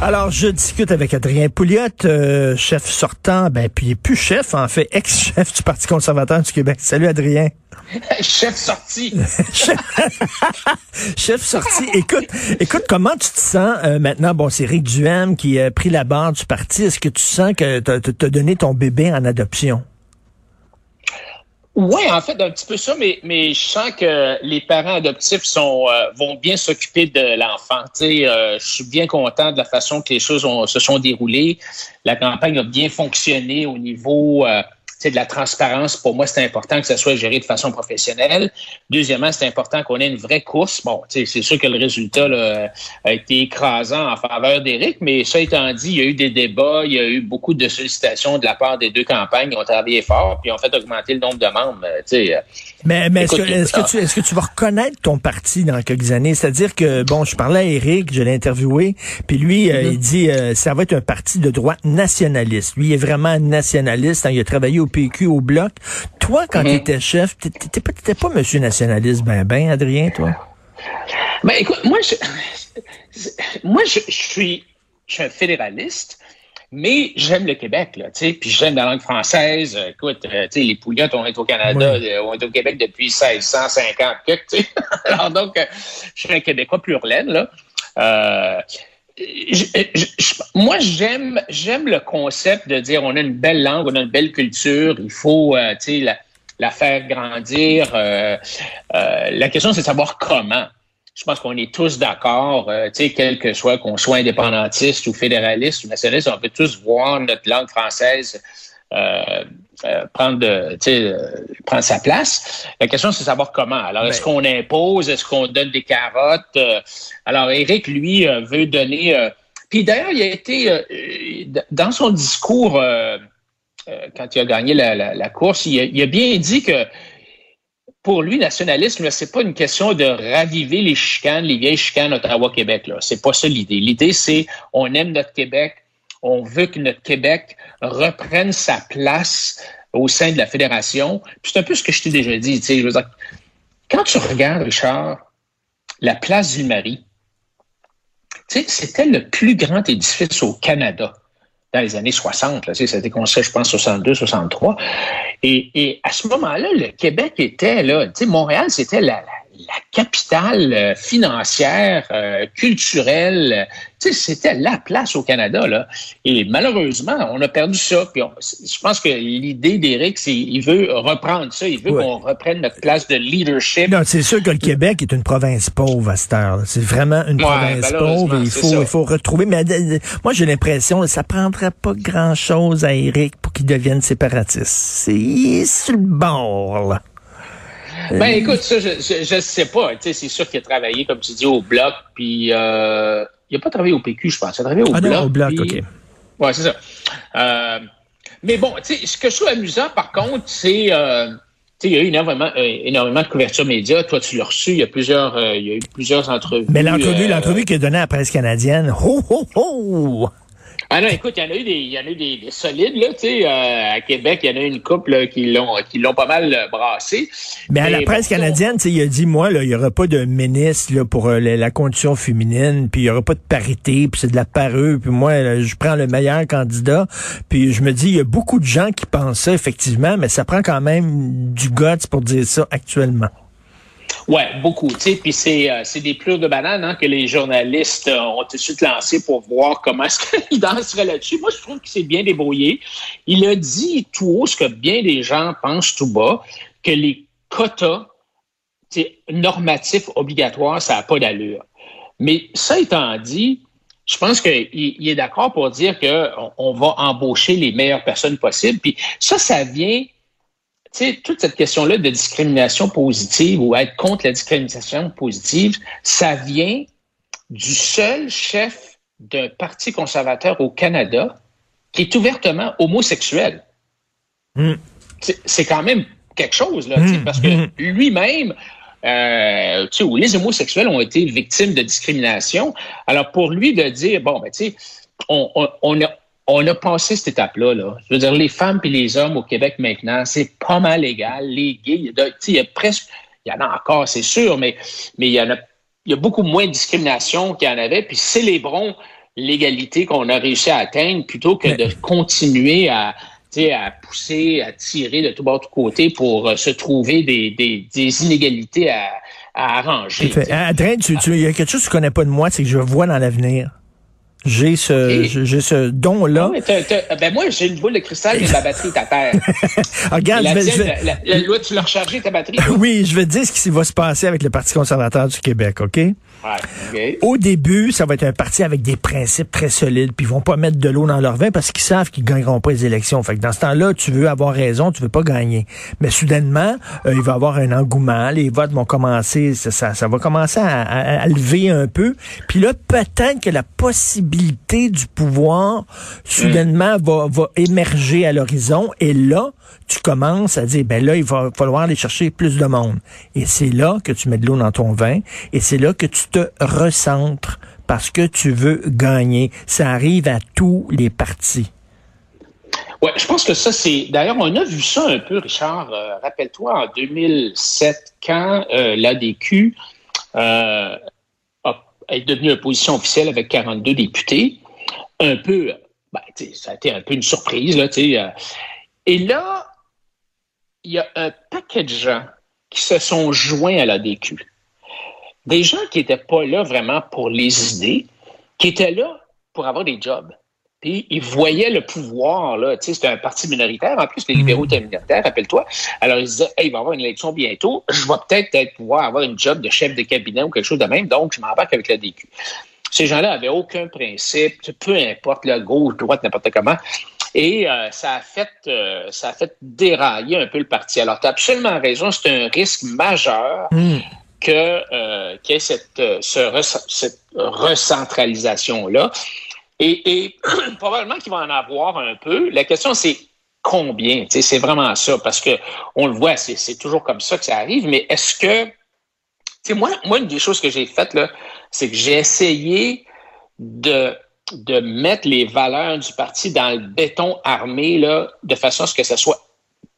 Alors, je discute avec Adrien Pouliot, euh, chef sortant, ben puis il est plus chef, en fait, ex-chef du Parti conservateur du Québec. Salut Adrien. chef sorti. chef sorti. Écoute, écoute, comment tu te sens euh, maintenant? Bon, c'est Rick Duhem qui a pris la barre du parti. Est-ce que tu sens que tu as donné ton bébé en adoption? Oui, en fait, un petit peu ça, mais, mais je sens que les parents adoptifs sont euh, vont bien s'occuper de l'enfant. Euh, je suis bien content de la façon que les choses se sont déroulées. La campagne a bien fonctionné au niveau euh, de la transparence. Pour moi, c'est important que ça soit géré de façon professionnelle. Deuxièmement, c'est important qu'on ait une vraie course. Bon, c'est sûr que le résultat a été écrasant en faveur d'Éric, mais ça étant dit, il y a eu des débats, il y a eu beaucoup de sollicitations de la part des deux campagnes. Ils ont travaillé fort, puis ont fait augmenter le nombre de membres. Euh, mais, mais est-ce que, est que, tu, est-ce que tu vas reconnaître ton parti dans quelques années? C'est-à-dire que, bon, je parlais à Éric, je l'ai interviewé, puis lui, euh, mm-hmm. il dit, euh, ça va être un parti de droite nationaliste. Lui, il est vraiment nationaliste. Hein, il a travaillé au PQ, au Bloc. Toi, quand mhm. tu étais chef, t'étais pas, pas monsieur nationaliste ben ben, Adrien, toi? Ben, écoute, moi, je, moi, je, suis, je suis un fédéraliste, mais j'aime le Québec, là, tu sais, puis j'aime la langue française. Écoute, euh, tu sais, les Pouillottes ont été au Canada, euh, ont été au Québec depuis 1650, tu sais. Alors donc, euh, je suis un Québécois plus là. Moi, j'aime, j'aime le concept de dire on a une belle langue, on a une belle culture, il faut, euh, la, faire grandir. Euh, euh, la question, c'est de savoir comment. Je pense qu'on est tous d'accord, tu quel que soit qu'on soit indépendantiste ou fédéraliste ou nationaliste, on peut tous voir notre langue française euh, euh, prendre, euh, prendre sa place. La question, c'est de savoir comment. Alors, est-ce ben qu'on impose? Est-ce qu'on donne des carottes? alors, Eric, lui, veut donner... puis d'ailleurs, il a été... dans son discours, quand il a gagné la, course, il a, bien dit que pour lui, nationalisme, c'est pas une question de raviver les chicanes, les vieilles chicanes Ottawa-Québec. C'est pas ça l'idée. L'idée, c'est on aime notre Québec, on veut que notre Québec reprenne sa place au sein de la fédération. c'est un peu ce que je t'ai déjà dit. Je veux dire, quand tu regardes, Richard, la place du Marie, c'était le plus grand édifice au Canada dans les années 60. Là, ça a été construit, je pense, 62, 63. Et, et à ce moment-là, le Québec était là. Montréal, c'était la, la capitale euh, financière, euh, culturelle. Tu sais, c'était la place au Canada, là. Et malheureusement, on a perdu ça. Puis je pense que l'idée d'Éric, c'est il veut reprendre ça. Il veut qu'on reprenne notre place de leadership. Non, c'est sûr que le Québec est une province pauvre à cette heure. C'est vraiment une province pauvre. il faut, il faut retrouver. Mais moi, j'ai l'impression que ça prendrait pas grand-chose à Éric pour qu'il devienne séparatiste. C'est sur le bord, là. Ben écoute, ça, je, je, sais pas. c'est sûr qu'il a travaillé, comme tu dis, au bloc, puis euh, il n'a pas travaillé au PQ, je pense. Il a travaillé au ah bloc. Non, au bloc, OK. Ouais, c'est ça. Euh, mais bon, tu sais, ce que je trouve amusant, par contre, c'est... Euh, il y a eu énormément, euh, énormément de couverture média. Toi, tu l'as reçu. Il y a plusieurs, euh, il y a eu plusieurs entrevues. Mais l'entrevue, l'entrevue qu'il a donnée à la presse canadienne, ho, ho, ho! Ah non, écoute, il y en a eu des, il y en a eu des, solides, là, tu sais, euh, à Québec, il y en a eu une couple qui l'ont qui l'ont pas mal euh, brassé. Mais, à la presse canadienne, tu sais, il a dit, moi, là, il y aura pas de ministre là, pour euh, la, condition féminine, puis il y aura pas de parité, puis c'est de la parure, puis moi, je prends le meilleur candidat. Puis je me dis, il y a beaucoup de gens qui pensent ça, effectivement, mais ça prend quand même du guts pour dire ça actuellement. Oui, beaucoup. Puis c'est, euh, des plures de bananes hein, que les journalistes euh, ont tout de suite lancé pour voir comment est-ce qu'il danserait là-dessus. Moi, je trouve qu'il s'est bien débrouillé. Il a dit tout haut ce que bien des gens pensent tout bas, que les quotas normatifs obligatoires, ça n'a pas d'allure. Mais ça étant dit, je pense qu'il il est d'accord pour dire qu'on on va embaucher les meilleures personnes possibles. Puis ça, ça vient sais, toute cette question-là de discrimination positive ou être contre la discrimination positive, ça vient du seul chef d'un parti conservateur au Canada qui est ouvertement homosexuel. Hmm. C'est quand même quelque chose, là, hmm. parce que hmm. lui-même, euh, où les homosexuels ont été victimes de discrimination. Alors, pour lui de dire, bon, ben, tu sais, on, on, a, on a passé cette étape-là. Là. Je veux dire, les femmes et les hommes au Québec maintenant, c'est pas mal égal. Les gays, il y a presque, il y en a encore, c'est sûr, mais, mais il y en a, il y a beaucoup moins de discrimination qu'il y en avait. Puis célébrons l'égalité qu'on a réussi à atteindre plutôt que de continuer à, à pousser, à tirer de tout bord, de tout côté pour euh, se trouver des, des, des inégalités à, à arranger. Adrien, tu, tu, il y a quelque chose que tu connais pas de moi, c'est que je vois dans l'avenir. J'ai ce, j'ai ce don-là. ben moi, j'ai une boule de cristal, mais ma batterie est à terre. Regarde, la, je vais, la, tu l'as rechargé ta batterie? oui, je vais te dire ce qui va se passer avec le Parti conservateur du Québec, OK? Au début, ça va être un parti avec des principes très solides, puis ils vont pas mettre de l'eau dans leur vin parce qu'ils savent qu'ils gagneront pas les élections. Fait que dans ce temps-là, tu veux avoir raison, tu veux pas gagner. Mais soudainement, euh, il va y avoir un engouement, les votes vont commencer, ça, ça, va commencer à, lever un peu. Puis là, peut-être que la possibilité du pouvoir, soudainement, va, va émerger à l'horizon. Et là, tu commences à dire, ben là, il va falloir aller chercher plus de monde. Et c'est là que tu mets de l'eau dans ton vin. Et c'est là que tu te recentres parce que tu veux gagner. Ça arrive à tous les partis. Oui, je pense que ça, c'est. D'ailleurs, on a vu ça un peu, Richard. Euh, rappelle-toi, en 2007, quand euh, l'ADQ euh, est devenue une position officielle avec 42 députés, un peu, ben, ça a été un peu une surprise. Là, euh. et là, il y a un paquet de gens qui se sont joints à l'ADQ des gens qui n'étaient pas là vraiment pour les idées, qui étaient là pour avoir des jobs. Puis ils voyaient le pouvoir, là, tu sais, c'était un parti minoritaire. En plus, les libéraux étaient minoritaires, rappelle-toi. Alors, ils disaient, hey, il va y avoir une élection bientôt. Je vais peut-être pouvoir avoir une job de chef de cabinet ou quelque chose de même. Donc, je m'embarque avec la DQ. Ces gens-là avaient aucun principe, peu importe, la gauche, droite, n'importe comment. Et euh, ça a fait euh, ça a fait dérailler un peu le parti. Alors, tu as absolument raison, c'est un risque majeur. Hmm que euh, y ait cette, euh, cette recentralisation-là. Et, probablement qu'il va en avoir un peu. La question, c'est combien? C'est vraiment ça, parce que on le voit, c'est toujours comme ça que ça arrive, mais est-ce que. Moi, moi, une des choses que j'ai faites, c'est que j'ai essayé de, de mettre les valeurs du parti dans le béton armé là, de façon à ce que ça soit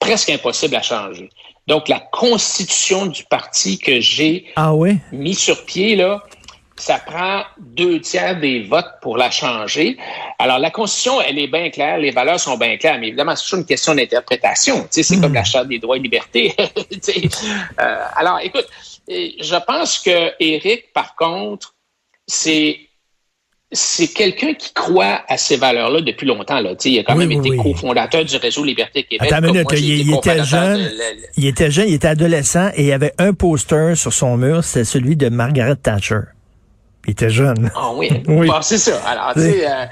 presque impossible à changer. Donc, la constitution du parti que j'ai ah mis sur pied, là, ça prend deux tiers des votes pour la changer. Alors, la Constitution, elle est bien claire, les valeurs sont bien claires, mais évidemment, c'est toujours une question d'interprétation. Tu sais, c'est comme hmm. la Charte des droits et libertés. euh, alors, écoute, je pense que Eric, par contre, c'est c'est quelqu'un qui croit à ces valeurs-là depuis longtemps. Là. il a quand même été cofondateur du réseau Liberté Québec. Attends une minute, il, était jeune, il était jeune, il était adolescent et il y avait un poster sur son mur, c'est celui de Margaret Thatcher. Il était jeune. Ah oui, oui. c'est ça. Alors, tu sais, euh,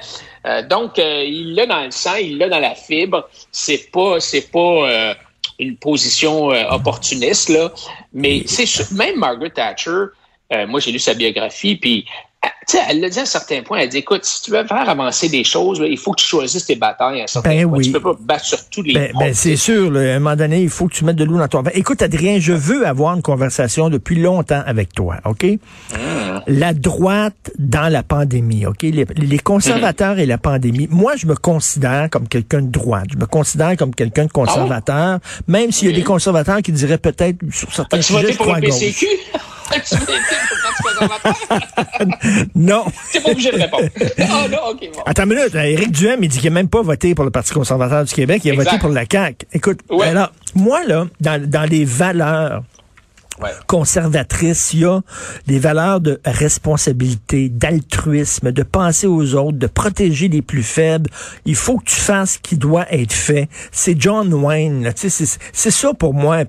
euh, donc, euh, il l'a dans le sang, il l'a dans la fibre. C'est pas, c'est pas une position opportuniste, là. Mais c'est même Margaret Thatcher, moi j'ai lu sa biographie, puis sais, elle l'a dit à un certain point, elle dit, écoute, si tu veux faire avancer des choses, il faut que tu choisisses tes batailles à un certain ben point. Oui. Tu peux pas battre sur tous les ben, ben c'est sûr, à un moment donné, il faut que tu mettes de l'eau dans ton vin. Écoute, Adrien, je veux avoir une conversation depuis longtemps avec toi, OK? Mmh. La droite dans la pandémie, OK? Les, conservateurs mmh. et la pandémie. Moi, je me considère comme quelqu'un de droite. Je me considère comme quelqu'un de conservateur, ah même s'il y a des conservateurs qui diraient peut-être sur certains sujets, je crois gauche. non. C'est pas obligé de répondre. Ah, non, OK, bon. Attends une minute. Éric Duhem, il dit qu'il n'a même pas voté pour le Parti conservateur du Québec. Il a voté pour la CAQ. Écoute, alors, moi, là, dans, dans les valeurs conservatrice, il y a des valeurs de responsabilité, d'altruisme, de penser aux autres, de protéger les plus faibles. Il faut que tu fasses ce qui doit être fait. C'est John Wayne. C'est ça pour moi.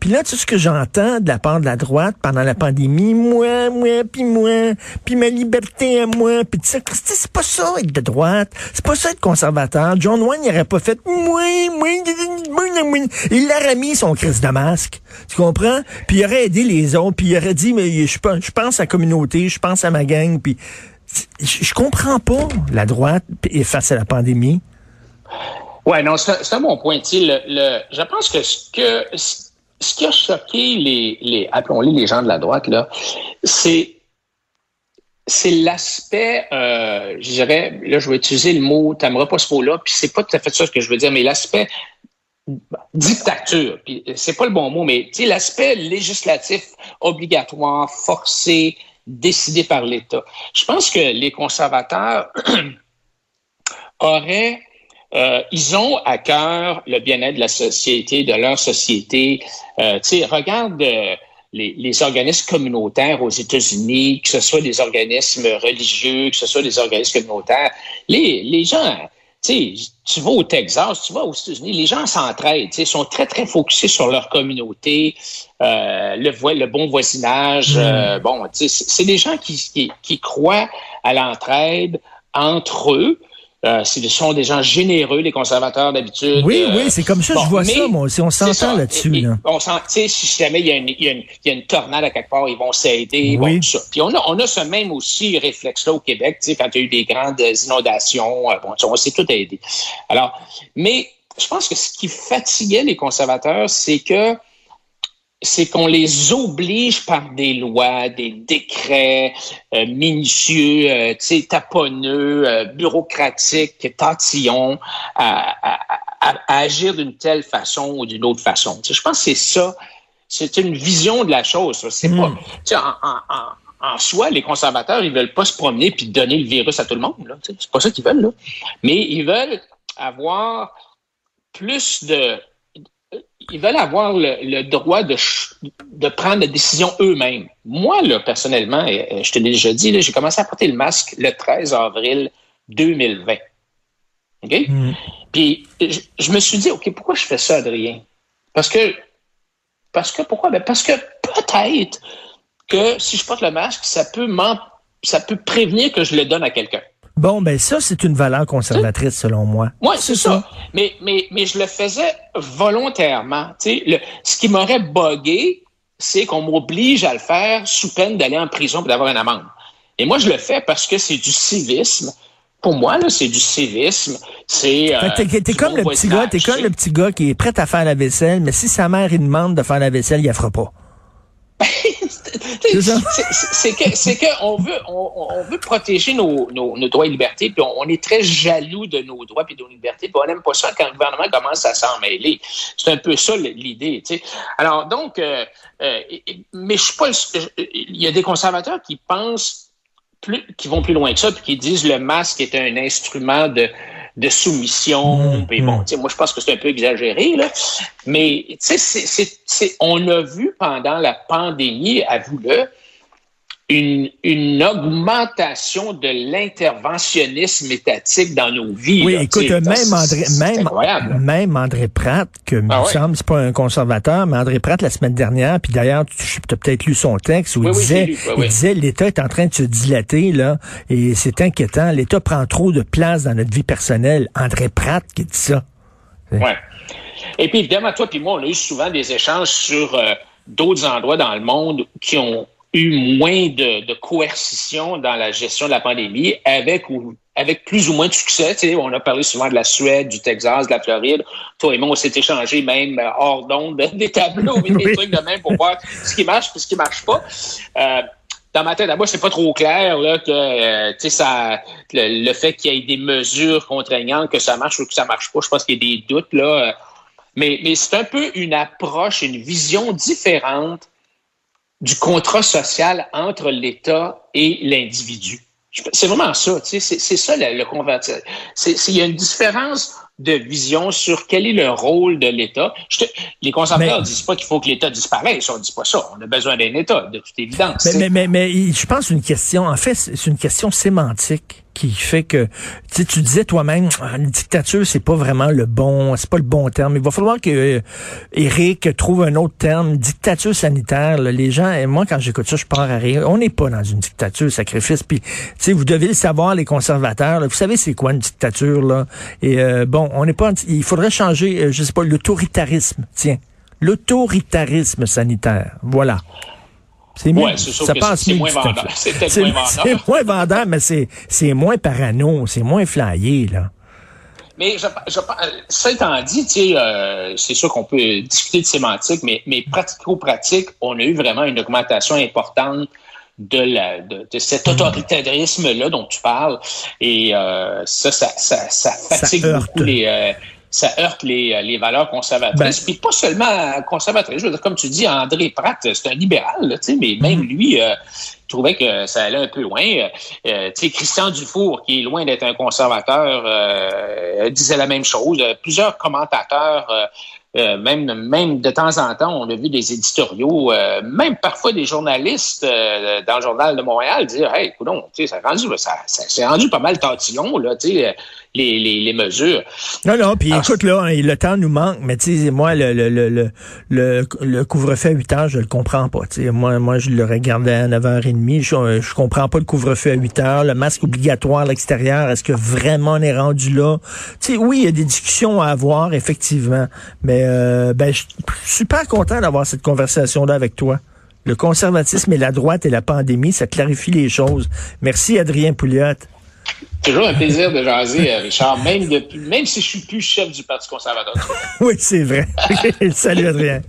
Puis là, tu sais ce que j'entends de la part de la droite pendant la pandémie, moi, moi, puis moi, puis ma liberté à moi, puis tu sais, c'est pas ça être de droite, c'est pas ça être conservateur. John Wayne n'aurait pas fait moi, moi, moi, il l'aurait mis son crise de masque. Tu comprends? Puis aurait aidé les autres, puis il aurait dit, mais je, je pense à la communauté, je pense à ma gang, puis je, comprends pas la droite face à la pandémie. Ouais, non, c'est un bon point. Le, le, je pense que ce qui a choqué les, les appelons-les les gens de la droite là, c'est c'est l'aspect, euh, je dirais, là, je vais utiliser le mot, t'aimeras pas ce mot-là, puis c'est pas tout à fait ça ce que je veux dire, mais l'aspect dictature, puis c'est pas le bon mot, mais l'aspect législatif obligatoire, forcé, décidé par l'État. Je pense que les conservateurs auraient euh, ils ont à cœur le bien-être de la société, de leur société. Euh, regarde euh, les, organismes communautaires aux États-Unis, que ce soit des organismes religieux, que ce soit des organismes communautaires. Les, gens, sais, tu vas au Texas, tu vas aux États-Unis, les gens s'entraident, ils sont très, très focusés sur leur communauté, euh, le, le bon voisinage. Mm. Euh, bon, c'est des gens qui, qui, qui croient à l'entraide entre eux. Euh, ce sont des gens généreux, les conservateurs d'habitude. Oui, euh, oui, c'est comme ça, je vois ça, moi. On s'entend là-dessus. Là. On sent, si jamais il y, a une, il, y a une, il y, a une, tornade à quelque part, ils vont s'aider. Oui. Bon, ça. Puis on a, on a ce même aussi réflexe-là au Québec, quand il y a eu des grandes inondations. Euh, bon, on s'est tout aidé. Alors, mais je pense que ce qui fatiguait les conservateurs, c'est que c'est qu'on les oblige par des lois, des décrets euh, minutieux, euh, taponneux, euh, bureaucratiques, tatillons, à, à, à, agir d'une telle façon ou d'une autre façon. je pense que c'est ça, c'est une vision de la chose. C'est pas, hmm. en, en, en, soi, les conservateurs, ils veulent pas se promener puis donner le virus à tout le monde. C'est pas ça qu'ils veulent. Là. Mais ils veulent avoir plus de ils veulent avoir le, droit de, de prendre la décision eux-mêmes. Moi, là, personnellement, je te l'ai déjà dit, j'ai commencé à porter le masque le 13 avril 2020. OK? Mm. Puis, je, me suis dit, OK, pourquoi je fais ça, Adrien? Parce que, parce que, pourquoi? Ben parce que peut-être que si je porte le masque, ça peut, ça peut prévenir que je le donne à quelqu'un. Bon, ben ça, c'est une valeur conservatrice, selon moi. Oui, c'est ça. Mais, mais, mais je le faisais volontairement. Le, ce qui m'aurait bugué, c'est qu'on m'oblige à le faire sous peine d'aller en prison et d'avoir une amende. Et moi, je le fais parce que c'est du civisme. Pour moi, là, c'est du civisme. C'est. Euh, t'es, comme le petit gars, t'es comme le petit gars qui est prêt à faire la vaisselle, mais si sa mère lui demande de faire la vaisselle, il la fera pas. c'est que c'est que on veut on, veut protéger nos, nos, nos, droits et libertés puis on, est très jaloux de nos droits et de nos libertés puis on n'aime pas ça quand le gouvernement commence à s'en mêler. C'est un peu ça l'idée tu sais. Alors donc euh, euh, mais je suis pas il y a des conservateurs qui pensent plus qui vont plus loin que ça puis qui disent le masque est un instrument de de soumission. Mmh, bon, mmh. moi, je pense que c'est un peu exagéré, là. Mais, tu sais, on a vu pendant la pandémie, avoue-le, une, une augmentation de l'interventionnisme étatique dans nos vies. Oui, écoute, même André, même, même André Pratt, que ah, me semble, c'est pas un conservateur, mais André Pratt, la semaine dernière, puis d'ailleurs, tu as peut-être lu son texte où il, disait, il disait, l'État est en train de se dilater, là, et c'est inquiétant. L'État prend trop de place dans notre vie personnelle. André Pratt qui dit ça. Ouais. Et puis, évidemment, toi et moi, on a eu souvent des échanges sur euh, d'autres endroits dans le monde qui ont eu moins de, de, coercition dans la gestion de la pandémie avec ou avec plus ou moins de succès. Tu sais, on a parlé souvent de la Suède, du Texas, de la Floride. Toi et moi, on s'est échangé même euh, hors d'onde des tableaux des trucs de même pour voir ce qui marche et ce qui marche pas. Euh, dans ma tête, à moi, c'est pas trop clair là, que euh, ça, le, le fait qu'il y ait des mesures contraignantes, que ça marche ou que ça marche pas. Je pense qu'il y a des doutes là. Mais, mais c'est un peu une approche, une vision différente du contrat social entre l'État et l'individu. C'est vraiment ça, tu sais, c'est ça le, le Il y a une différence de vision sur quel est le rôle de l'État. Les conservateurs ne disent pas qu'il faut que l'État disparaisse. On ne dit pas ça. On a besoin d'un État, de toute évidence. Mais, mais, mais, mais, je pense une question, en fait, c'est une question sémantique qui fait que tu disais toi-même ah, une dictature c'est pas vraiment le bon c'est pas le bon terme. Il va falloir que euh, Eric trouve un autre terme dictature sanitaire les gens et moi quand j'écoute ça je pars à rire. On n'est pas dans une dictature sacrifice. Puis vous devez le savoir les conservateurs vous savez c'est quoi une dictature là? Et euh, bon on n'est pas il faudrait changer euh, je sais pas l'autoritarisme tiens. L'autoritarisme sanitaire. Voilà c'est moins, ça passe c'est moins vendeur. C'est moins vendeur. C'est moins vendeur, mais c'est moins parano, c'est moins flyé, là. Mais je, je, ça étant dit, euh, c'est sûr qu'on peut discuter de sémantique, mais, mais pratico-pratique, on a eu vraiment une augmentation importante de, la, de, cet autoritarisme-là dont tu parles. Et euh, ça, ça, ça, ça fatigue beaucoup les... Euh, ça heurte les, les valeurs conservatrices. Ben, Puis pas seulement conservatrices. Je veux dire, comme tu dis, André Pratt, c'est un libéral, là, mais même mm-hmm. lui euh, trouvait que ça allait un peu loin. Euh, Christian Dufour, qui est loin d'être un conservateur, euh, disait la même chose. Plusieurs commentateurs euh, même, même de temps en temps, on a vu des éditoriaux, euh, même parfois des journalistes euh, dans le journal de Montréal dire Hey, écoute, ça, rendu, ça, ça, rendu pas mal tantillon, là, les, les, les mesures. Non, non, puis écoute, là, hein, le temps nous manque, mais tu sais, moi, le, le, le, le, le couvre-feu à 8 heures, je le comprends pas. sais moi, moi, je le regardais à 9h30. Je, je comprends pas le couvre-feu à 8 heures, le masque obligatoire à l'extérieur. Est-ce que vraiment on est rendu là? Sais, oui, il y a des discussions à avoir, effectivement, mais euh, ben, je suis super content d'avoir cette conversation-là avec toi. Le conservatisme et la droite et la pandémie, ça clarifie les choses. Merci, Adrien Pouliot. Toujours un plaisir de jaser, euh, Richard, même, depuis, même si je suis plus chef du Parti conservateur. oui, c'est vrai. Salut, Adrien.